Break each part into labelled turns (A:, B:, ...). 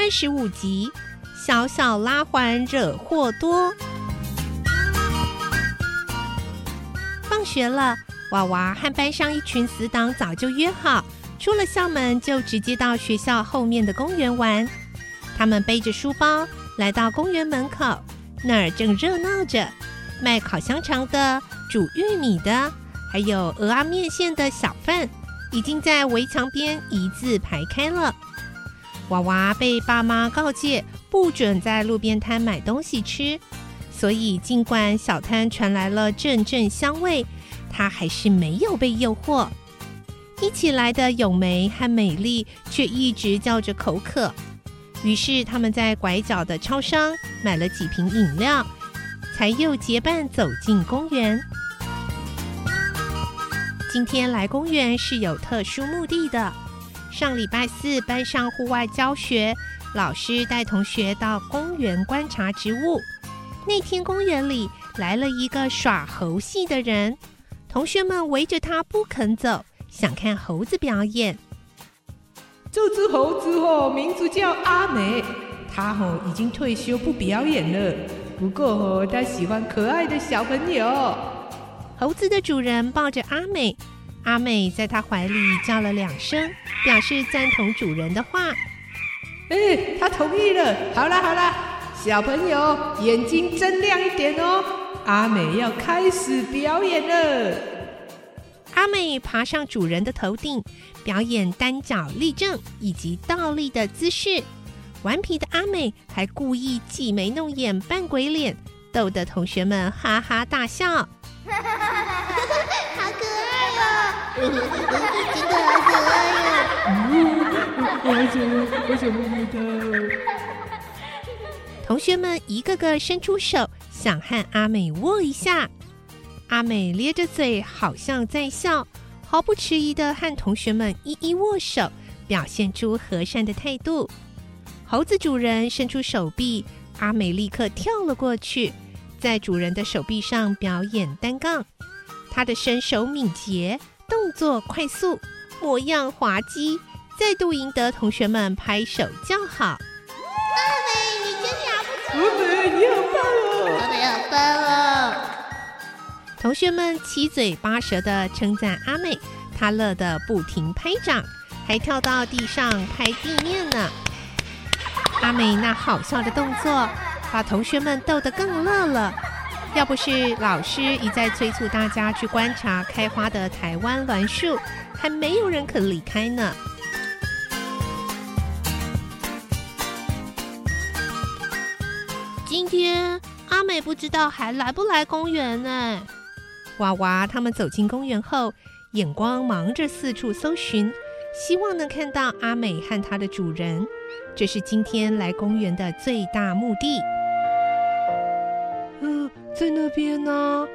A: 二十五集，小小拉环惹祸多。放学了，娃娃和班上一群死党早就约好，出了校门就直接到学校后面的公园玩。他们背着书包来到公园门口，那儿正热闹着，卖烤香肠的、煮玉米的，还有鹅啊面线的小贩。已经在围墙边一字排开了。娃娃被爸妈告诫，不准在路边摊买东西吃，所以尽管小摊传来了阵阵香味，他还是没有被诱惑。一起来的咏梅和美丽却一直叫着口渴，于是他们在拐角的超商买了几瓶饮料，才又结伴走进公园。今天来公园是有特殊目的的。上礼拜四班上户外教学，老师带同学到公园观察植物。那天公园里来了一个耍猴戏的人，同学们围着他不肯走，想看猴子表演。
B: 这只猴子哦，名字叫阿美，它哦已经退休不表演了，不过哦，它喜欢可爱的小朋友。
A: 猴子的主人抱着阿美，阿美在他怀里叫了两声，表示赞同主人的话。
B: 哎，他同意了。好啦好啦，小朋友眼睛睁亮一点哦，阿美要开始表演了。
A: 阿美爬上主人的头顶，表演单脚立正以及倒立的姿势。顽皮的阿美还故意挤眉弄眼扮鬼脸，逗得同学们哈哈大笑。
C: 真的好可爱
B: 哟！我想，我想摸摸它。
A: 同学们一个个伸出手，想和阿美握一下。阿美咧着嘴，好像在笑，毫不迟疑的和同学们一一握手，表现出和善的态度。猴子主人伸出手臂，阿美立刻跳了过去。在主人的手臂上表演单杠，他的身手敏捷，动作快速，模样滑稽，再度赢得同学们拍手叫好。阿
C: 美，你真了不起！
B: 阿美，你好棒哦！
C: 阿美好棒哦！
A: 同学们七嘴八舌的称赞阿美，她乐得不停拍掌，还跳到地上拍地面呢。阿美那好笑的动作。把同学们逗得更乐了。要不是老师一再催促大家去观察开花的台湾栾树，还没有人肯离开呢。今天阿美不知道还来不来公园呢。娃娃他们走进公园后，眼光忙着四处搜寻，希望能看到阿美和它的主人。这是今天来公园的最大目的。
B: 在那边呢，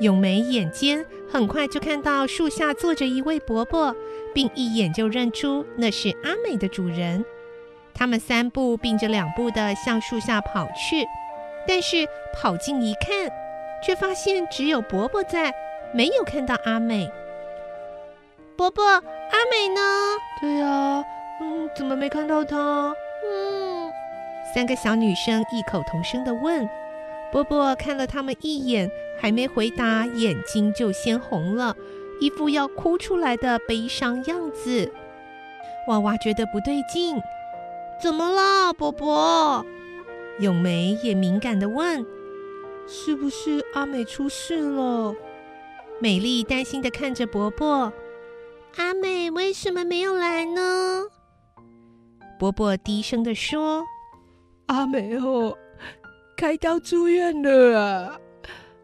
A: 咏梅眼尖，很快就看到树下坐着一位伯伯，并一眼就认出那是阿美的主人。他们三步并着两步的向树下跑去，但是跑近一看，却发现只有伯伯在，没有看到阿美。伯伯，阿美呢？
B: 对呀，嗯，怎么没看到她？
A: 嗯，三个小女生异口同声的问。波波看了他们一眼，还没回答，眼睛就先红了，一副要哭出来的悲伤样子。娃娃觉得不对劲，怎么了，波波？咏梅也敏感的问：“
B: 是不是阿美出事了？”
A: 美丽担心的看着伯伯：“
C: 阿美为什么没有来呢？”
A: 伯伯低声的说：“
B: 阿美哦。”开刀住院了啊，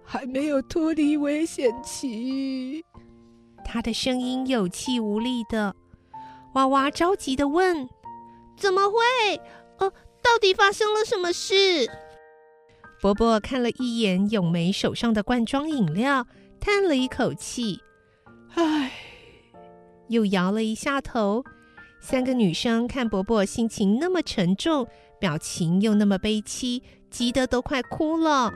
B: 还没有脱离危险期。
A: 他的声音有气无力的。娃娃着急的问：“怎么会？哦，到底发生了什么事？伯伯看了一眼咏梅手上的罐装饮料，叹了一口气，
B: 唉，
A: 又摇了一下头。三个女生看伯伯心情那么沉重，表情又那么悲戚，急得都快哭了。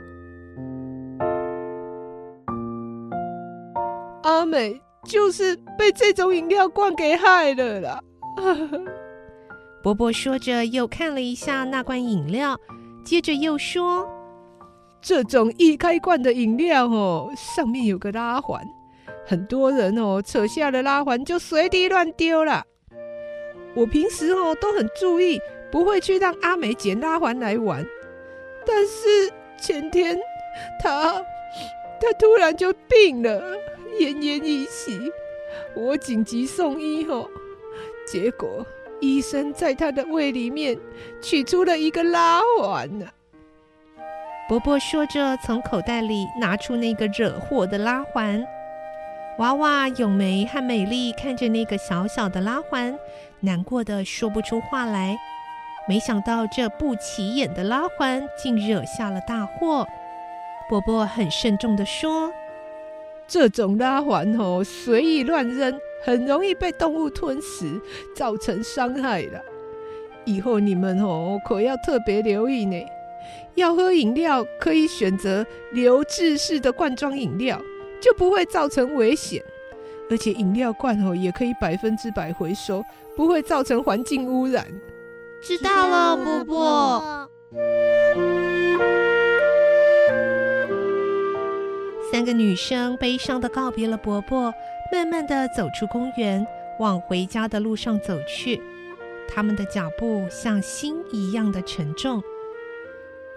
B: 阿美就是被这种饮料罐给害了啦。
A: 伯伯说着，又看了一下那罐饮料，接着又说：“
B: 这种易开罐的饮料哦，上面有个拉环，很多人哦扯下了拉环就随地乱丢了。我平时哦都很注意，不会去让阿美捡拉环来玩。但是前天她她突然就病了，奄奄一息，我紧急送医哦，结果。”医生在他的胃里面取出了一个拉环呢。
A: 伯伯说着，从口袋里拿出那个惹祸的拉环。娃娃咏梅和美丽看着那个小小的拉环，难过的说不出话来。没想到这不起眼的拉环竟惹下了大祸。伯伯很慎重的说：“
B: 这种拉环哦，随意乱扔。”很容易被动物吞食，造成伤害了。以后你们哦，可要特别留意呢。要喝饮料，可以选择流质式的罐装饮料，就不会造成危险。而且饮料罐哦，也可以百分之百回收，不会造成环境污染。
A: 知道了，伯伯。三个女生悲伤的告别了伯伯。慢慢的走出公园，往回家的路上走去。他们的脚步像心一样的沉重。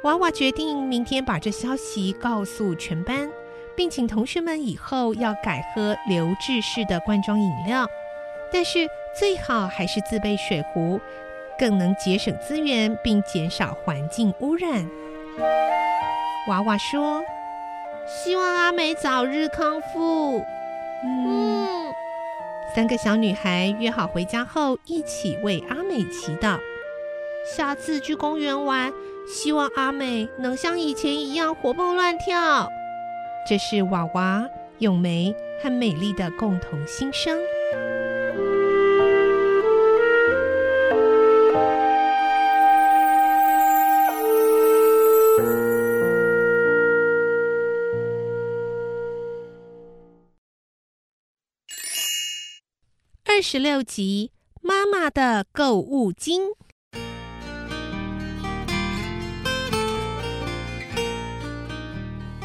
A: 娃娃决定明天把这消息告诉全班，并请同学们以后要改喝流质式的罐装饮料，但是最好还是自备水壶，更能节省资源并减少环境污染。娃娃说：“希望阿美早日康复。”嗯，三个小女孩约好回家后一起为阿美祈祷。下次去公园玩，希望阿美能像以前一样活蹦乱跳。这是娃娃、咏梅和美丽的共同心声。二十六集《妈妈的购物金》。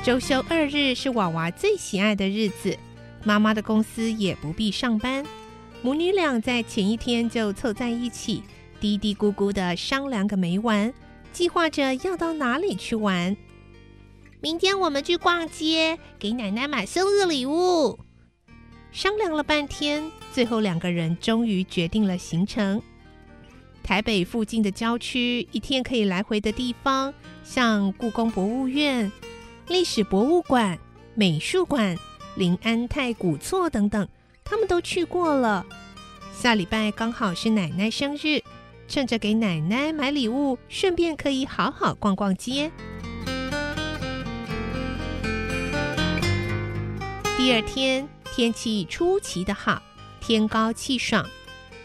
A: 周休二日是娃娃最喜爱的日子，妈妈的公司也不必上班，母女俩在前一天就凑在一起，嘀嘀咕咕的商量个没完，计划着要到哪里去玩。明天我们去逛街，给奶奶买生日礼物。商量了半天。最后两个人终于决定了行程。台北附近的郊区，一天可以来回的地方，像故宫博物院、历史博物馆、美术馆、临安太古厝等等，他们都去过了。下礼拜刚好是奶奶生日，趁着给奶奶买礼物，顺便可以好好逛逛街。第二天天气出奇的好。天高气爽，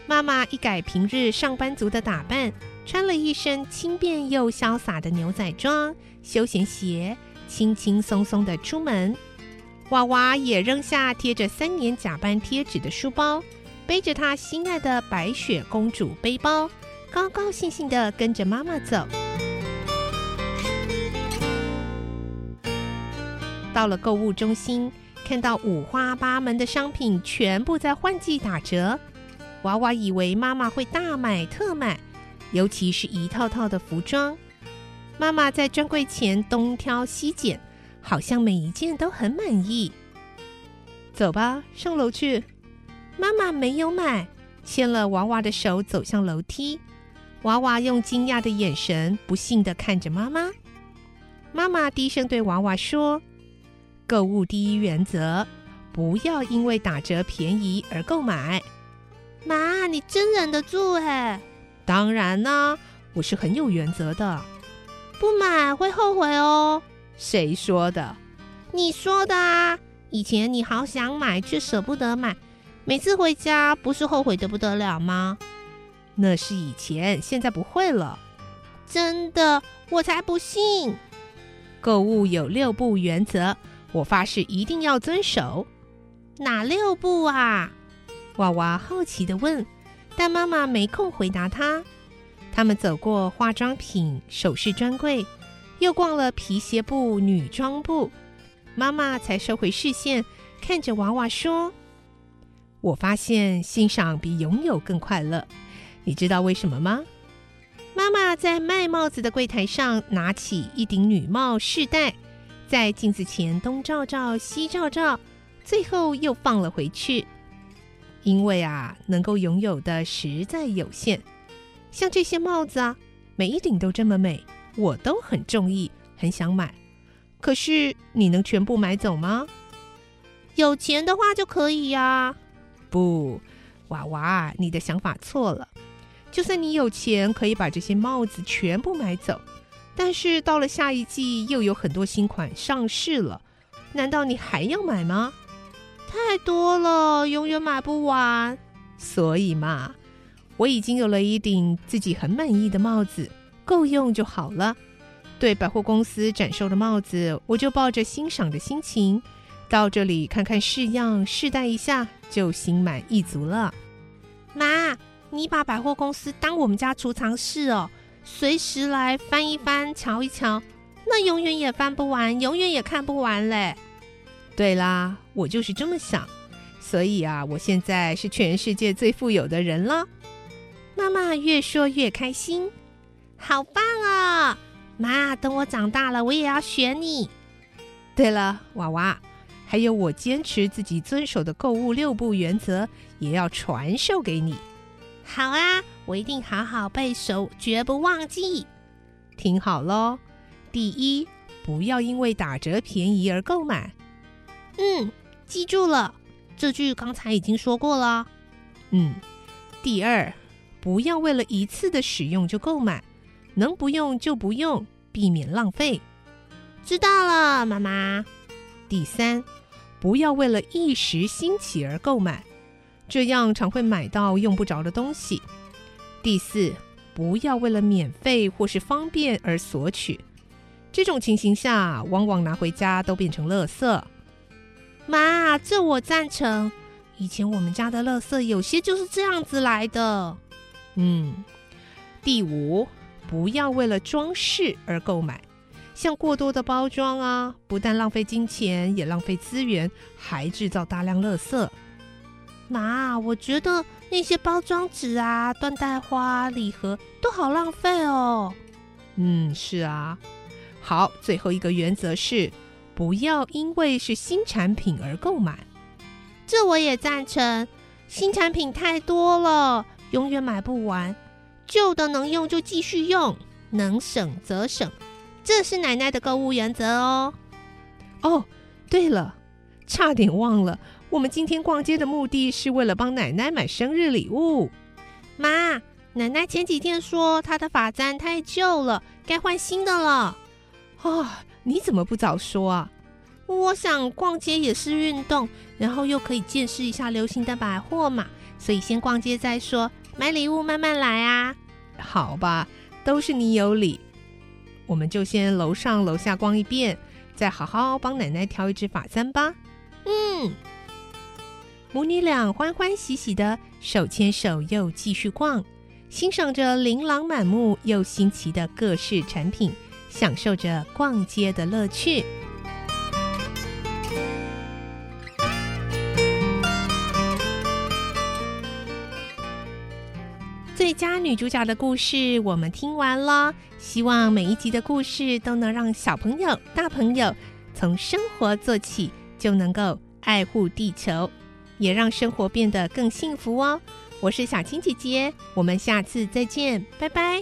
A: 妈妈一改平日上班族的打扮，穿了一身轻便又潇洒的牛仔装、休闲鞋，轻轻松松的出门。娃娃也扔下贴着三年假扮贴纸的书包，背着他心爱的白雪公主背包，高高兴兴的跟着妈妈走。到了购物中心。看到五花八门的商品全部在换季打折，娃娃以为妈妈会大买特买，尤其是一套套的服装。妈妈在专柜前东挑西拣，好像每一件都很满意。走吧，上楼去。妈妈没有买，牵了娃娃的手走向楼梯。娃娃用惊讶的眼神不信的看着妈妈。妈妈低声对娃娃说。购物第一原则：不要因为打折便宜而购买。
C: 妈，你真忍得住哎！
A: 当然呢，我是很有原则的。
C: 不买会后悔哦。
A: 谁说的？
C: 你说的啊！以前你好想买，却舍不得买，每次回家不是后悔的不得了吗？
A: 那是以前，现在不会了。
C: 真的，我才不信。
A: 购物有六步原则，我发誓一定要遵守。
C: 哪六步啊？
A: 娃娃好奇的问，但妈妈没空回答他。他们走过化妆品、首饰专柜，又逛了皮鞋部、女装部。妈妈才收回视线，看着娃娃说：“我发现欣赏比拥有更快乐。你知道为什么吗？”妈妈在卖帽子的柜台上拿起一顶女帽试戴，在镜子前东照照、西照照，最后又放了回去。因为啊，能够拥有的实在有限。像这些帽子啊，每一顶都这么美，我都很中意，很想买。可是你能全部买走吗？
C: 有钱的话就可以呀。
A: 不，娃娃，你的想法错了。就算你有钱，可以把这些帽子全部买走，但是到了下一季又有很多新款上市了，难道你还要买吗？
C: 太多了，永远买不完。
A: 所以嘛，我已经有了一顶自己很满意的帽子，够用就好了。对百货公司展售的帽子，我就抱着欣赏的心情到这里看看试样、试戴一下，就心满意足了。
C: 妈，你把百货公司当我们家储藏室哦，随时来翻一翻、瞧一瞧，那永远也翻不完，永远也看不完嘞。
A: 对啦，我就是这么想，所以啊，我现在是全世界最富有的人了。
C: 妈妈越说越开心，好棒啊！妈，等我长大了，我也要学你。
A: 对了，娃娃，还有我坚持自己遵守的购物六步原则，也要传授给你。
C: 好啊，我一定好好背熟，绝不忘记。
A: 听好喽，第一，不要因为打折便宜而购买。
C: 嗯，记住了，这句刚才已经说过了。
A: 嗯，第二，不要为了一次的使用就购买。能不用就不用，避免浪费。
C: 知道了，妈妈。
A: 第三，不要为了一时兴起而购买，这样常会买到用不着的东西。第四，不要为了免费或是方便而索取，这种情形下，往往拿回家都变成垃圾。
C: 妈，这我赞成。以前我们家的垃圾有些就是这样子来的。
A: 嗯。第五。不要为了装饰而购买，像过多的包装啊，不但浪费金钱，也浪费资源，还制造大量垃圾。
C: 妈，我觉得那些包装纸啊、缎带花、礼盒都好浪费哦。
A: 嗯，是啊。好，最后一个原则是，不要因为是新产品而购买。
C: 这我也赞成，新产品太多了，永远买不完。旧的能用就继续用，能省则省，这是奶奶的购物原则哦。
A: 哦，对了，差点忘了，我们今天逛街的目的是为了帮奶奶买生日礼物。
C: 妈，奶奶前几天说她的发簪太旧了，该换新的了。
A: 啊，你怎么不早说啊？
C: 我想逛街也是运动，然后又可以见识一下流行的百货嘛，所以先逛街再说。买礼物慢慢来啊，
A: 好吧，都是你有理。我们就先楼上楼下逛一遍，再好好帮奶奶挑一只发簪吧。
C: 嗯，
A: 母女俩欢欢喜喜的手牵手又继续逛，欣赏着琳琅满目又新奇的各式产品，享受着逛街的乐趣。最佳女主角的故事我们听完了，希望每一集的故事都能让小朋友、大朋友从生活做起，就能够爱护地球，也让生活变得更幸福哦。我是小青姐姐，我们下次再见，拜拜。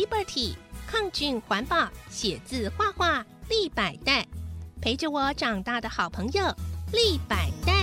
A: Liberty，抗菌环保，写字画画立百代，陪着我长大的好朋友立百代。